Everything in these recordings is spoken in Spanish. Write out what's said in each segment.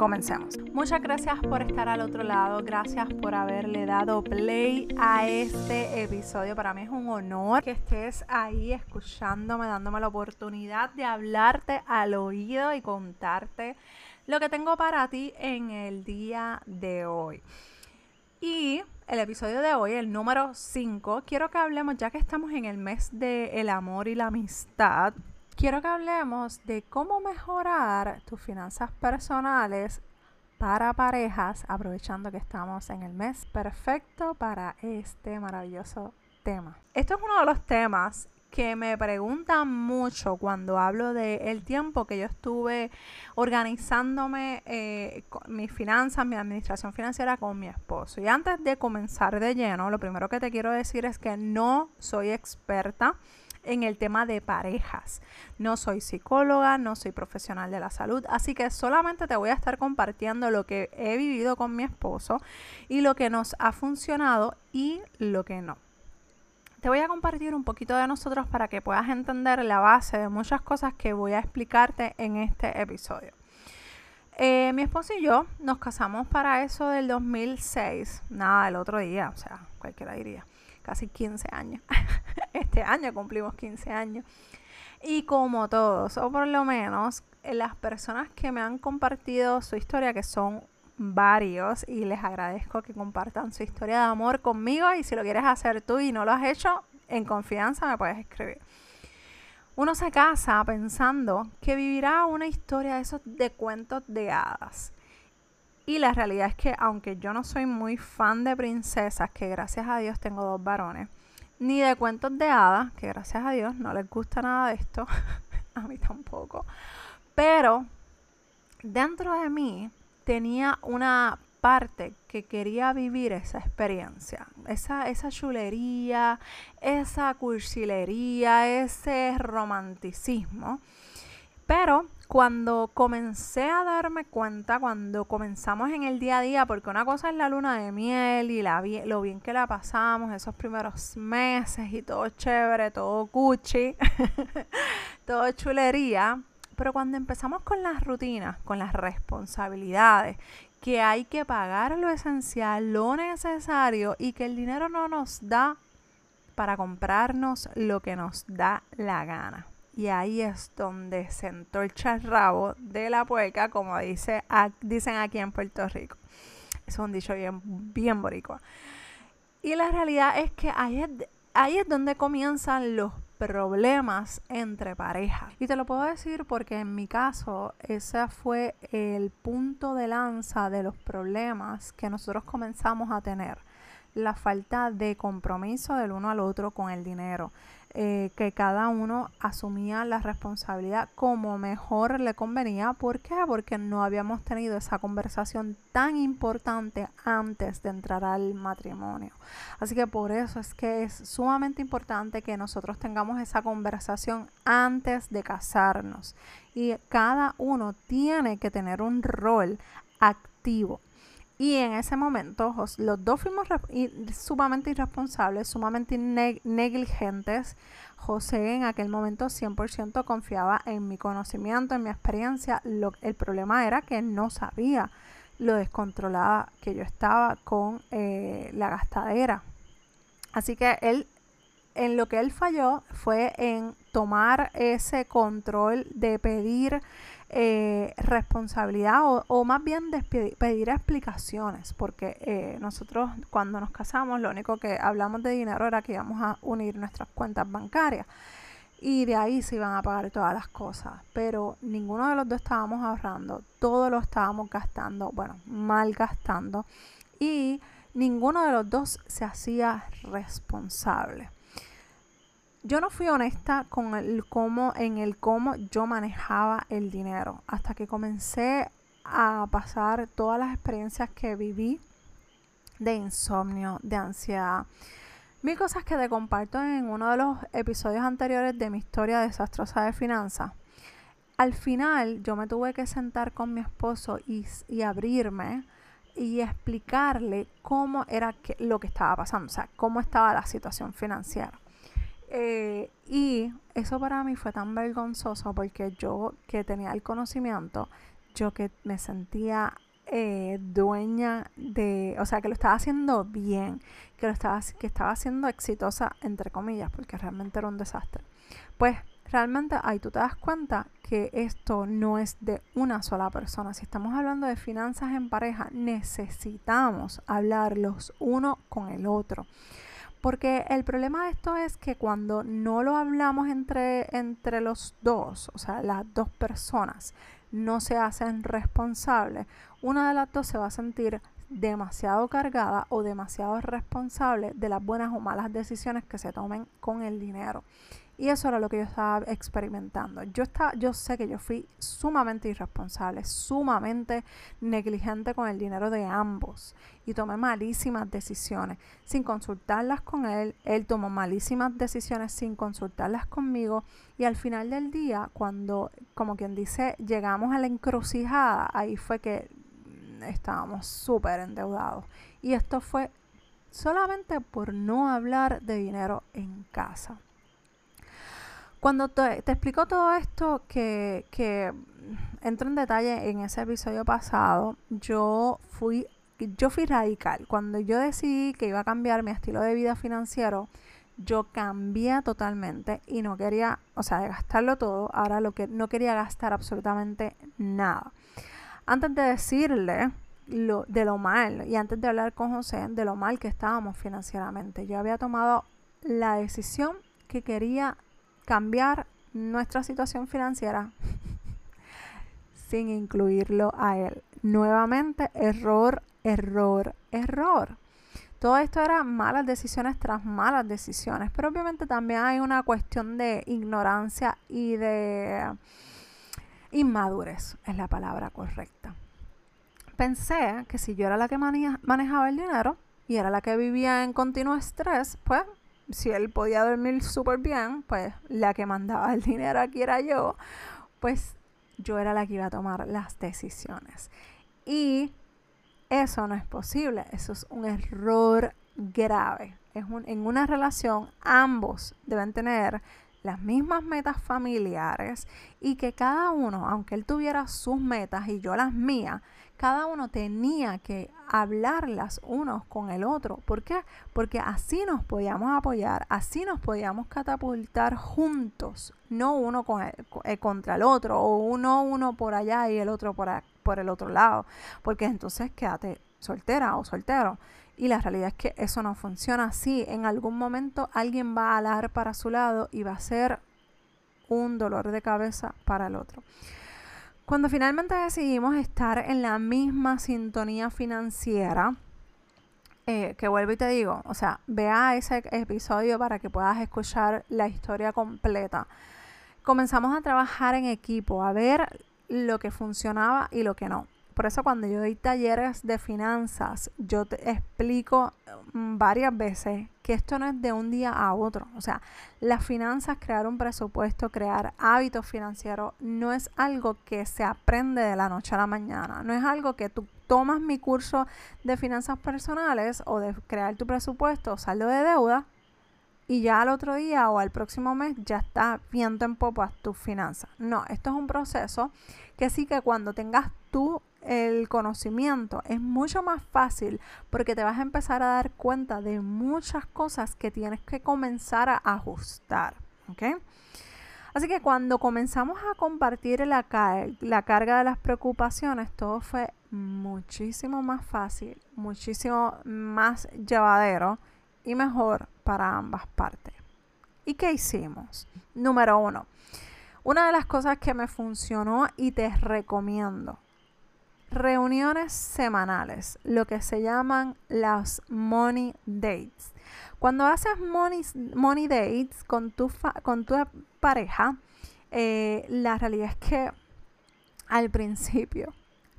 Comencemos. Muchas gracias por estar al otro lado. Gracias por haberle dado play a este episodio. Para mí es un honor que estés ahí escuchándome, dándome la oportunidad de hablarte al oído y contarte lo que tengo para ti en el día de hoy. Y el episodio de hoy, el número 5, quiero que hablemos, ya que estamos en el mes del amor y la amistad, quiero que hablemos de cómo mejorar tus finanzas personales para parejas, aprovechando que estamos en el mes perfecto para este maravilloso tema. Esto es uno de los temas que me preguntan mucho cuando hablo de el tiempo que yo estuve organizándome eh, mis finanzas, mi administración financiera con mi esposo. Y antes de comenzar de lleno, lo primero que te quiero decir es que no soy experta en el tema de parejas. No soy psicóloga, no soy profesional de la salud, así que solamente te voy a estar compartiendo lo que he vivido con mi esposo y lo que nos ha funcionado y lo que no. Te voy a compartir un poquito de nosotros para que puedas entender la base de muchas cosas que voy a explicarte en este episodio. Eh, mi esposo y yo nos casamos para eso del 2006, nada, el otro día, o sea, cualquiera diría casi 15 años. este año cumplimos 15 años. Y como todos, o por lo menos eh, las personas que me han compartido su historia, que son varios, y les agradezco que compartan su historia de amor conmigo. Y si lo quieres hacer tú y no lo has hecho, en confianza me puedes escribir. Uno se casa pensando que vivirá una historia de esos de cuentos de hadas. Y la realidad es que aunque yo no soy muy fan de princesas, que gracias a Dios tengo dos varones, ni de cuentos de hadas, que gracias a Dios no les gusta nada de esto, a mí tampoco, pero dentro de mí tenía una parte que quería vivir esa experiencia, esa, esa chulería, esa cursilería, ese romanticismo. Pero cuando comencé a darme cuenta, cuando comenzamos en el día a día, porque una cosa es la luna de miel y la, lo bien que la pasamos esos primeros meses y todo chévere, todo cuchi, todo chulería, pero cuando empezamos con las rutinas, con las responsabilidades, que hay que pagar lo esencial, lo necesario y que el dinero no nos da para comprarnos lo que nos da la gana. Y ahí es donde sentó el charrabo de la puerca, como dice, dicen aquí en Puerto Rico. es un dicho bien, bien boricua. Y la realidad es que ahí es, ahí es donde comienzan los problemas entre parejas. Y te lo puedo decir porque en mi caso ese fue el punto de lanza de los problemas que nosotros comenzamos a tener. La falta de compromiso del uno al otro con el dinero. Eh, que cada uno asumía la responsabilidad como mejor le convenía. ¿Por qué? Porque no habíamos tenido esa conversación tan importante antes de entrar al matrimonio. Así que por eso es que es sumamente importante que nosotros tengamos esa conversación antes de casarnos. Y cada uno tiene que tener un rol activo. Y en ese momento los dos fuimos sumamente irresponsables, sumamente negligentes. José en aquel momento 100% confiaba en mi conocimiento, en mi experiencia. el problema era que no sabía lo descontrolada que yo estaba con eh, la gastadera. Así que él, en lo que él falló fue en tomar ese control de pedir eh, responsabilidad o, más bien pedir explicaciones, porque eh, nosotros cuando nos casamos lo único que hablamos de dinero era que íbamos a unir nuestras cuentas bancarias y de ahí se iban a pagar todas las cosas, pero ninguno de los dos estábamos ahorrando, todo lo estábamos gastando, bueno, mal gastando y ninguno de los dos se hacía responsable yo no fui honesta con el cómo, en el cómo yo manejaba el dinero. Hasta que comencé a pasar todas las experiencias que viví de insomnio, de ansiedad. Mil cosas que te comparto en uno de los episodios anteriores de mi historia desastrosa de finanzas. al final yo me tuve que sentar con mi esposo y, abrirme y explicarle cómo era que, lo que estaba pasando, o sea, cómo estaba la situación financiera. Eh, y eso para mí fue tan vergonzoso porque yo que tenía el conocimiento, yo que me sentía eh, dueña de, o sea, que lo estaba haciendo bien, que lo estaba, que estaba haciendo exitosa, entre comillas, porque realmente era un desastre. Pues realmente ahí tú te das cuenta que esto no es de una sola persona. Si estamos hablando de finanzas en pareja, necesitamos hablar los uno con el otro. Porque el problema de esto es que cuando no lo hablamos entre, entre los dos, o sea, las dos personas, no se hacen responsables, una de las dos se va a sentir demasiado cargada o demasiado responsable de las buenas o malas decisiones que se tomen con el dinero. Y eso era lo que yo estaba experimentando. Yo, estaba, yo sé que yo fui sumamente irresponsable, sumamente negligente con el dinero de ambos. Y tomé malísimas decisiones sin consultarlas con él. Él tomó malísimas decisiones sin consultarlas conmigo. Y al final del día, cuando, como quien dice, llegamos a la encrucijada, ahí fue que estábamos súper endeudados. Y esto fue solamente por no hablar de dinero en casa. Cuando te, explico todo esto, que, que entro en detalle en ese episodio pasado, yo fui, yo fui radical. Cuando yo decidí que iba a cambiar mi estilo de vida financiero, yo cambié totalmente y no quería, o sea, de gastarlo todo, ahora lo que no quería gastar absolutamente nada. Antes de decirle de lo mal y antes de hablar con José de lo mal que estábamos financieramente, yo había tomado la decisión que quería cambiar nuestra situación financiera sin incluirlo a él. Nuevamente, error, error, error. Todo esto era malas decisiones tras malas decisiones, pero obviamente también hay una cuestión de ignorancia y de inmadurez, es la palabra correcta. Pensé que si yo era la que manejaba el dinero y era la que vivía en continuo estrés, pues si él podía dormir súper bien, pues la que mandaba el dinero aquí era yo, pues yo era la que iba a tomar las decisiones. Y eso no es posible, eso es un error grave. Es en una relación ambos deben tener las mismas metas familiares y que cada uno, aunque él tuviera sus metas y yo las mías, cada uno tenía que hablarlas unos con el otro. ¿Por qué? Porque así nos podíamos apoyar, así nos podíamos catapultar juntos, no uno eh, contra el otro, o uno uno por allá y el otro por, por el otro lado, porque entonces quédate soltera o soltero. Y la realidad es que eso no funciona así. En algún momento alguien va a alar para su lado y va a ser un dolor de cabeza para el otro. Cuando finalmente decidimos estar en la misma sintonía financiera, eh, que vuelvo y te digo, o sea, vea ese episodio para que puedas escuchar la historia completa. Comenzamos a trabajar en equipo, a ver lo que funcionaba y lo que no. Por eso cuando yo doy talleres de finanzas, yo te explico mm, varias veces que esto no es de un día a otro. O sea, las finanzas, crear un presupuesto, crear hábitos financieros, no es algo que se aprende de la noche a la mañana. No es algo que tú tomas mi curso de finanzas personales o de crear tu presupuesto saldo de deuda y ya al otro día o al próximo mes ya está viendo en popas tus finanzas. No, esto es un proceso que sí que cuando tengas tú el conocimiento es mucho más fácil porque te vas a empezar a dar cuenta de muchas cosas que tienes que comenzar a ajustar. Así que cuando comenzamos a compartir la, carga de las preocupaciones, todo fue muchísimo más fácil, muchísimo más llevadero y mejor para ambas partes. ¿Y qué hicimos? Número uno, una de las cosas que me funcionó y te recomiendo reuniones semanales, lo que se llaman las money dates. Cuando haces money, money dates con tu, con tu pareja, eh, la realidad es que al principio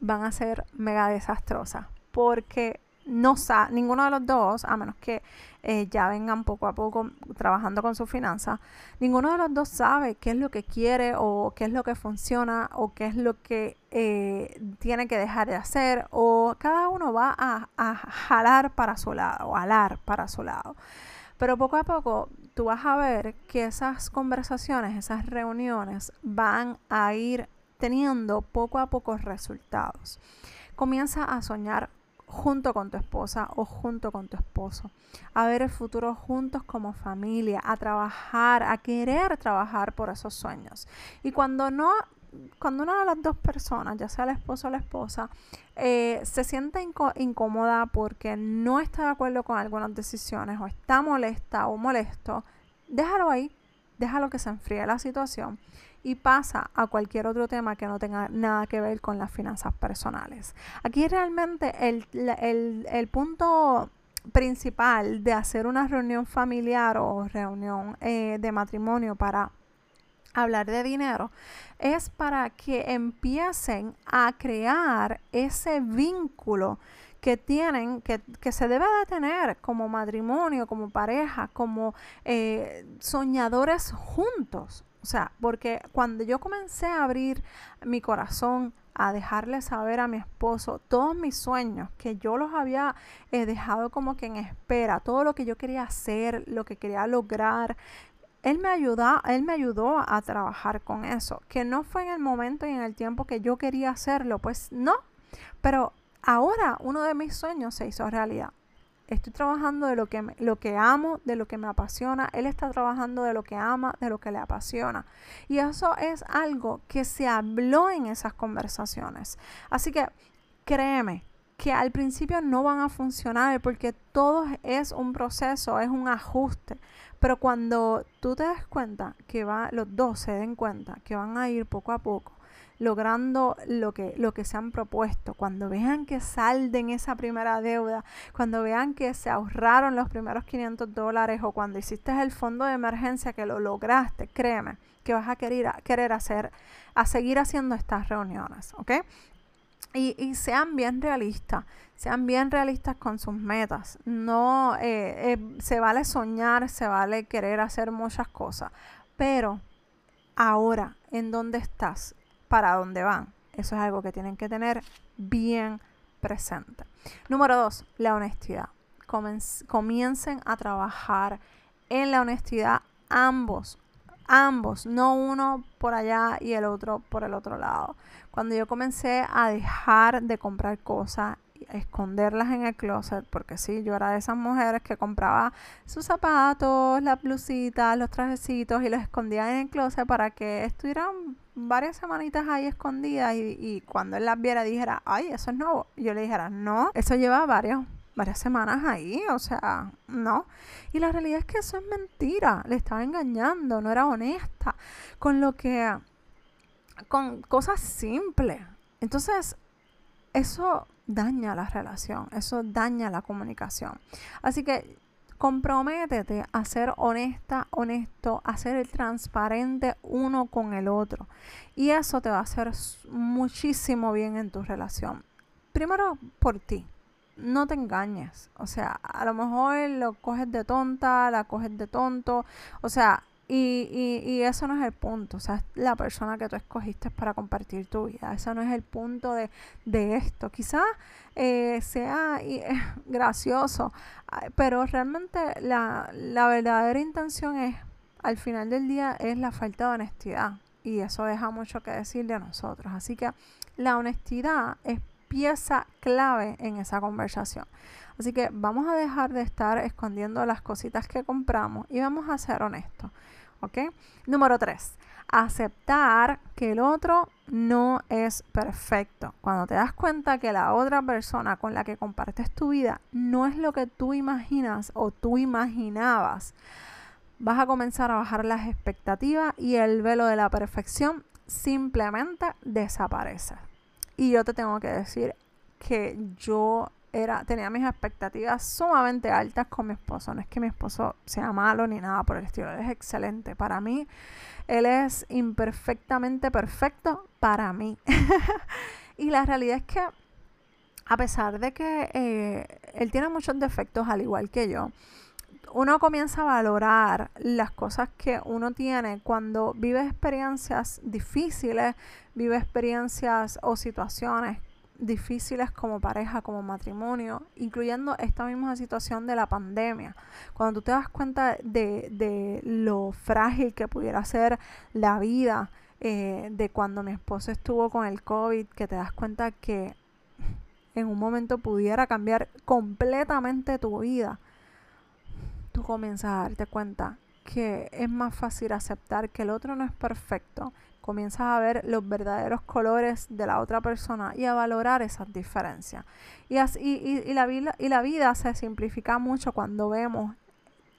van a ser mega desastrosas porque no sabe, ninguno de los dos, a menos que eh, ya vengan poco a poco trabajando con su finanzas, ninguno de los dos sabe qué es lo que quiere o qué es lo que funciona o qué es lo que eh, tiene que dejar de hacer o cada uno va a, a jalar para su lado o alar para su lado. Pero poco a poco tú vas a ver que esas conversaciones, esas reuniones van a ir teniendo poco a poco resultados. Comienza a soñar junto con tu esposa o junto con tu esposo, a ver el futuro juntos como familia, a trabajar, a querer trabajar por esos sueños. Y cuando no, cuando una de las dos personas, ya sea el esposo o la esposa, eh, se siente incómoda porque no está de acuerdo con algunas decisiones o está molesta o molesto, déjalo ahí, déjalo que se enfríe la situación y pasa a cualquier otro tema que no tenga nada que ver con las finanzas personales. Aquí realmente el, punto principal de hacer una reunión familiar o reunión eh, de matrimonio para hablar de dinero es para que empiecen a crear ese vínculo que tienen, que, se debe de tener como matrimonio, como pareja, como eh, soñadores juntos. Sea, porque cuando yo comencé a abrir mi corazón, a dejarle saber a mi esposo todos mis sueños, que yo los había eh, dejado como que en espera, todo lo que yo quería hacer, lo que quería lograr, él me, ayudó, él me ayudó a trabajar con eso, que no fue en el momento y en el tiempo que yo quería hacerlo, pues no, pero ahora uno de mis sueños se hizo realidad. Estoy trabajando de lo que, lo que amo, de lo que me apasiona. Él está trabajando de lo que ama, de lo que le apasiona. Y eso es algo que se habló en esas conversaciones. Así que créeme que al principio no van a funcionar porque todo es un proceso, es un ajuste. Pero cuando tú te das cuenta que va, los dos se den cuenta que van a ir poco a poco logrando lo que, lo que se han propuesto, cuando vean que salden esa primera deuda, cuando vean que se ahorraron los primeros 500 dólares o cuando hiciste el fondo de emergencia que lo lograste, créeme que vas a querer, querer hacer, a seguir haciendo estas reuniones, ¿ok? Y, sean bien realistas, sean bien realistas con sus metas. No eh, eh, se vale soñar, se vale querer hacer muchas cosas, pero ahora, ¿en dónde estás? Para dónde van. Eso es algo que tienen que tener bien presente. Número dos, la honestidad. comiencen a trabajar en la honestidad ambos, ambos, no uno por allá y el otro por el otro lado. Cuando yo comencé a dejar de comprar cosas esconderlas en el closet, porque sí, yo era de esas mujeres que compraba sus zapatos, las blusitas, los trajecitos y los escondía en el closet para que estuvieran varias semanitas ahí escondidas y, cuando él las viera dijera, ay, eso es nuevo. Yo le dijera, no, eso lleva varios, varias semanas ahí, o sea, no. Y la realidad es que eso es mentira, le estaba engañando, no era honesta con lo que, con cosas simples. Entonces, eso daña la relación, eso daña la comunicación. Así que comprométete a ser honesta, honesto, a ser transparente uno con el otro. Y eso te va a hacer muchísimo bien en tu relación. Primero por ti. No te engañes. O sea, a lo mejor lo coges de tonta, la coges de tonto. O sea, y, y, y, eso no es el punto, o sea, la persona que tú escogiste para compartir tu vida, eso no es el punto de, esto. Quizás eh, sea gracioso, pero realmente la, la verdadera intención es, al final del día, es la falta de honestidad. Y eso deja mucho que decir de nosotros. Así que la honestidad es pieza clave en esa conversación. Así que vamos a dejar de estar escondiendo las cositas que compramos y vamos a ser honestos. Número tres, aceptar que el otro no es perfecto. Cuando te das cuenta que la otra persona con la que compartes tu vida no es lo que tú imaginas o tú imaginabas, vas a comenzar a bajar las expectativas y el velo de la perfección simplemente desaparece. Y yo te tengo que decir que yo era, tenía mis expectativas sumamente altas con mi esposo. No es que mi esposo sea malo ni nada por el estilo, él es excelente. Para mí, él es imperfectamente perfecto para mí. y la realidad es que a pesar de que eh, él tiene muchos defectos al igual que yo, uno comienza a valorar las cosas que uno tiene cuando vive experiencias difíciles, vive experiencias o situaciones difíciles como pareja, como matrimonio, incluyendo esta misma situación de la pandemia. Cuando tú te das cuenta de, lo frágil que pudiera ser la vida, eh, de cuando mi esposo estuvo con el COVID, que te das cuenta que en un momento pudiera cambiar completamente tu vida, tú comienzas a darte cuenta que es más fácil aceptar que el otro no es perfecto, comienzas a ver los verdaderos colores de la otra persona y a valorar esas diferencias. Y, así, y, la, y la vida se simplifica mucho cuando vemos,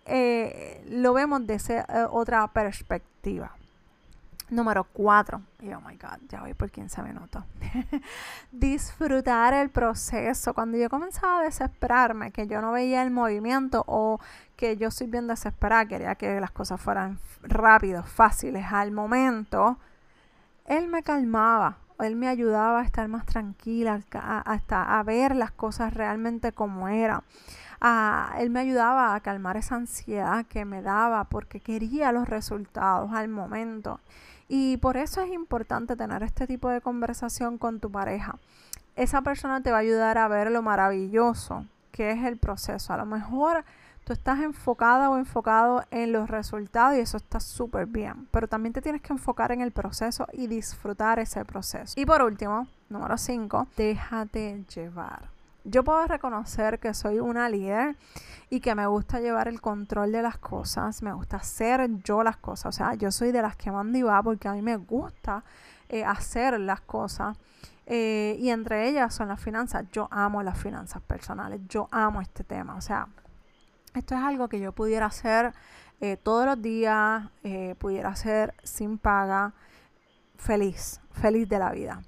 eh, lo vemos desde eh, otra perspectiva. Número 4. Y oh my God, ya voy por 15 minutos. Disfrutar el proceso. Cuando yo comenzaba a desesperarme, que yo no veía el movimiento o que yo soy bien desesperada, quería que las cosas fueran rápidos, fáciles al momento, él me calmaba. Él me ayudaba a estar más tranquila, hasta a ver las cosas realmente como eran. él me ayudaba a calmar esa ansiedad que me daba porque quería los resultados al momento. Y por eso es importante tener este tipo de conversación con tu pareja. Esa persona te va a ayudar a ver lo maravilloso que es el proceso. A lo mejor tú estás enfocada o enfocado en los resultados y eso está súper bien, pero también te tienes que enfocar en el proceso y disfrutar ese proceso. Y por último, número 5, déjate llevar. Yo puedo reconocer que soy una líder y que me gusta llevar el control de las cosas, me gusta hacer yo las cosas, o sea, yo soy de las que mando y va porque a mí me gusta eh, hacer las cosas. Eh, y entre ellas son las finanzas. Yo amo las finanzas personales, yo amo este tema. O sea, esto es algo que yo pudiera hacer eh, todos los días, pudiera hacer sin paga, feliz, feliz de la vida.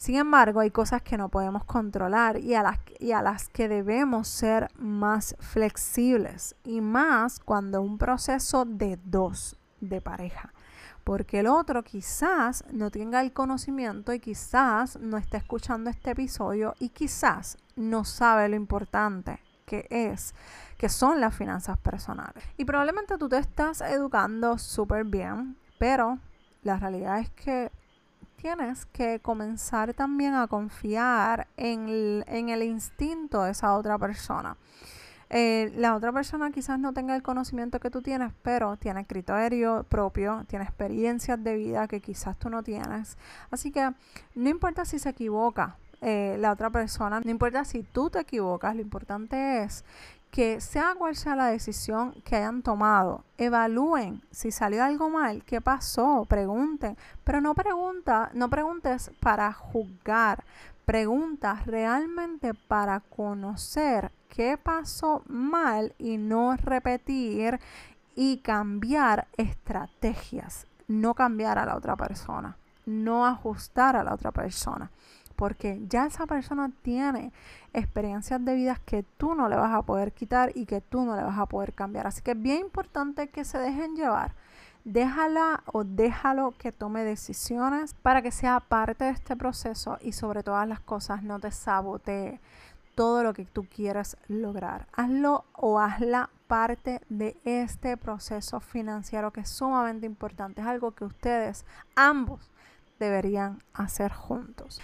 Sin embargo, hay cosas que no podemos controlar y a, las, y a las que debemos ser más flexibles y más cuando un proceso de dos, de pareja. Porque el otro quizás no tenga el conocimiento y quizás no esté escuchando este episodio y quizás no sabe lo importante que es, que son las finanzas personales. Y probablemente tú te estás educando súper bien, pero la realidad es que tienes que comenzar también a confiar en el, instinto de esa otra persona. Eh, la otra persona quizás no tenga el conocimiento que tú tienes, pero tiene criterio propio, tiene experiencias de vida que quizás tú no tienes. Así que no importa si se equivoca eh, la otra persona, no importa si tú te equivocas, lo importante es que sea cual sea la decisión que hayan tomado, evalúen si salió algo mal, qué pasó, pregunten, pero no pregunta, no preguntes para juzgar, pregunta realmente para conocer qué pasó mal y no repetir y cambiar estrategias, no cambiar a la otra persona, no ajustar a la otra persona porque ya esa persona tiene experiencias de vida que tú no le vas a poder quitar y que tú no le vas a poder cambiar. Así que es bien importante que se dejen llevar. Déjala o déjalo que tome decisiones para que sea parte de este proceso y sobre todas las cosas no te sabotee todo lo que tú quieras lograr. Hazlo o hazla parte de este proceso financiero que es sumamente importante. Es algo que ustedes ambos deberían hacer juntos.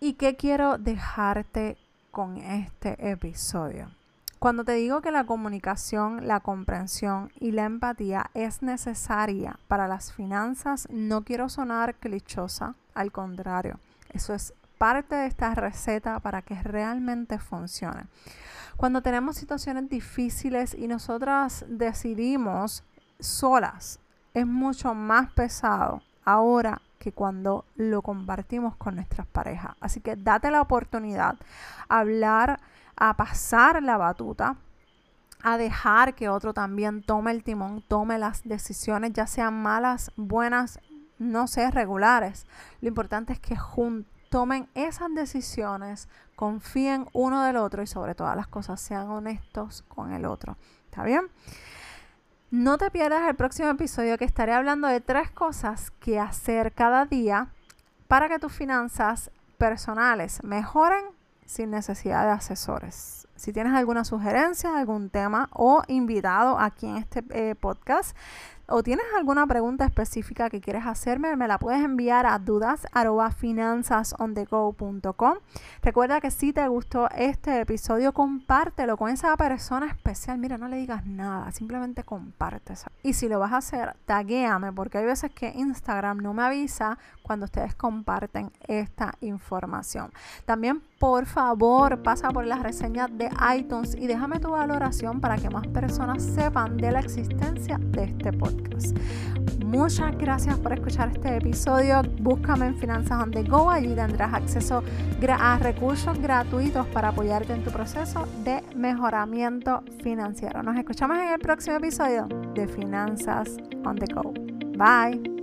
¿Y qué quiero dejarte con este episodio? Cuando te digo que la comunicación, la comprensión y la empatía es necesaria para las finanzas, no quiero sonar clichosa, al contrario, eso es parte de esta receta para que realmente funcione. Cuando tenemos situaciones difíciles y nosotras decidimos solas, es mucho más pesado ahora que cuando lo compartimos con nuestras parejas. Así que date la oportunidad a hablar, a pasar la batuta, a dejar que otro también tome el timón, tome las decisiones, ya sean malas, buenas, no sé, regulares. Lo importante es que tomen esas decisiones, confíen uno del otro y sobre todas las cosas sean honestos con el otro. ¿Está bien? No te pierdas el próximo episodio que estaré hablando de tres cosas que hacer cada día para que tus finanzas personales mejoren sin necesidad de asesores. Si tienes alguna sugerencia, algún tema o invitado aquí en este eh, podcast, o tienes alguna pregunta específica que quieres hacerme, me la puedes enviar a dudas@finanzasondego.com. Recuerda que si te gustó este episodio, compártelo con esa persona especial. Mira, no le digas nada, simplemente comparte. Y si lo vas a hacer, taguéame, porque hay veces que Instagram no me avisa cuando ustedes comparten esta información. También, por favor, pasa por las reseñas iTunes y déjame tu valoración para que más personas sepan de la existencia de este podcast. Muchas gracias por escuchar este episodio. Búscame en Finanzas on the Go. Allí tendrás acceso a recursos gratuitos para apoyarte en tu proceso de mejoramiento financiero. Nos escuchamos en el próximo episodio de Finanzas on the Go. Bye.